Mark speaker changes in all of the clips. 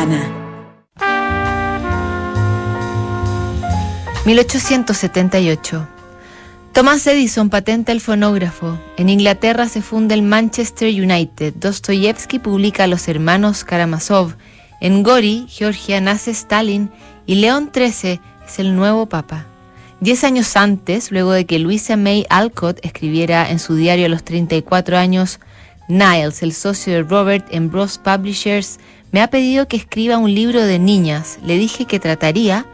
Speaker 1: Habana.
Speaker 2: 1878. Thomas Edison patenta el fonógrafo. En Inglaterra se funda el Manchester United. Dostoyevsky publica a los hermanos Karamazov. En Gori, Georgia, nace Stalin y León XIII es el nuevo papa. Diez años antes, luego de que Louisa May Alcott escribiera en su diario a los 34 años, Niles, el socio de Robert en Bros Publishers, me ha pedido que escriba un libro de niñas. Le dije que trataría.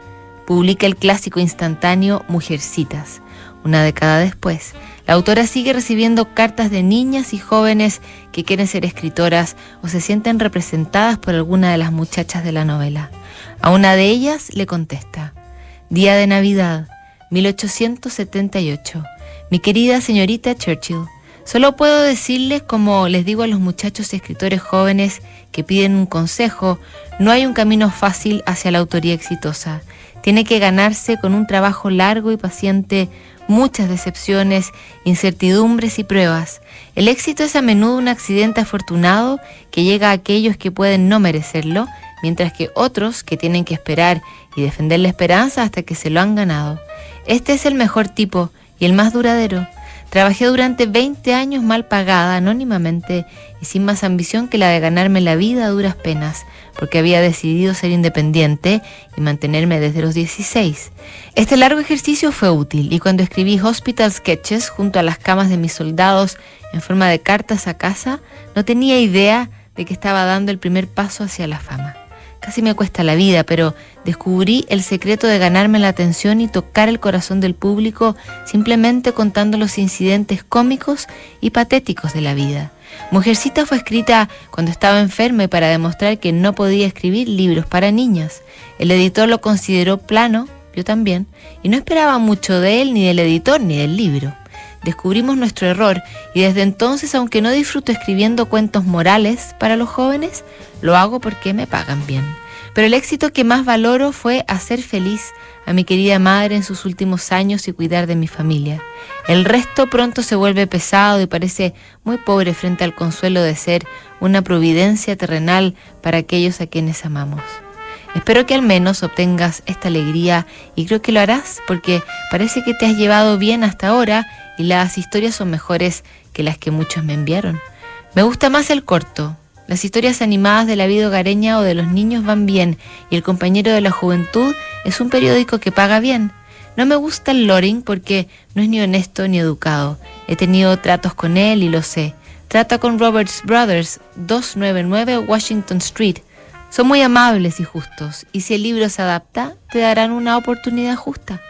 Speaker 2: Publica el clásico instantáneo Mujercitas. Una década después, la autora sigue recibiendo cartas de niñas y jóvenes que quieren ser escritoras o se sienten representadas por alguna de las muchachas de la novela. A una de ellas le contesta, Día de Navidad, 1878. Mi querida señorita Churchill, solo puedo decirles, como les digo a los muchachos escritores jóvenes que piden un consejo, no hay un camino fácil hacia la autoría exitosa. Tiene que ganarse con un trabajo largo y paciente, muchas decepciones, incertidumbres y pruebas. El éxito es a menudo un accidente afortunado que llega a aquellos que pueden no merecerlo, mientras que otros que tienen que esperar y defender la esperanza hasta que se lo han ganado. Este es el mejor tipo y el más duradero. Trabajé durante 20 años mal pagada, anónimamente y sin más ambición que la de ganarme la vida a duras penas, porque había decidido ser independiente y mantenerme desde los 16. Este largo ejercicio fue útil y cuando escribí Hospital Sketches junto a las camas de mis soldados en forma de cartas a casa, no tenía idea de que estaba dando el primer paso hacia la fama. Casi me cuesta la vida, pero descubrí el secreto de ganarme la atención y tocar el corazón del público simplemente contando los incidentes cómicos y patéticos de la vida. Mujercita fue escrita cuando estaba enferma y para demostrar que no podía escribir libros para niñas. El editor lo consideró plano, yo también, y no esperaba mucho de él, ni del editor, ni del libro. Descubrimos nuestro error y desde entonces, aunque no disfruto escribiendo cuentos morales para los jóvenes, lo hago porque me pagan bien. Pero el éxito que más valoro fue hacer feliz a mi querida madre en sus últimos años y cuidar de mi familia. El resto pronto se vuelve pesado y parece muy pobre frente al consuelo de ser una providencia terrenal para aquellos a quienes amamos. Espero que al menos obtengas esta alegría y creo que lo harás porque parece que te has llevado bien hasta ahora y las historias son mejores que las que muchos me enviaron. Me gusta más el corto, las historias animadas de la vida hogareña o de los niños van bien y El compañero de la juventud es un periódico que paga bien. No me gusta el Loring porque no es ni honesto ni educado. He tenido tratos con él y lo sé. Trata con Roberts Brothers, 299 Washington Street. Son muy amables y justos y si el libro se adapta, te darán una oportunidad justa.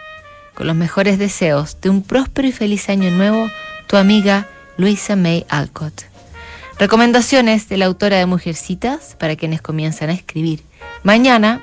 Speaker 2: Con los mejores deseos de un próspero y feliz año nuevo, tu amiga Luisa May Alcott. Recomendaciones de la autora de Mujercitas para quienes comienzan a escribir. Mañana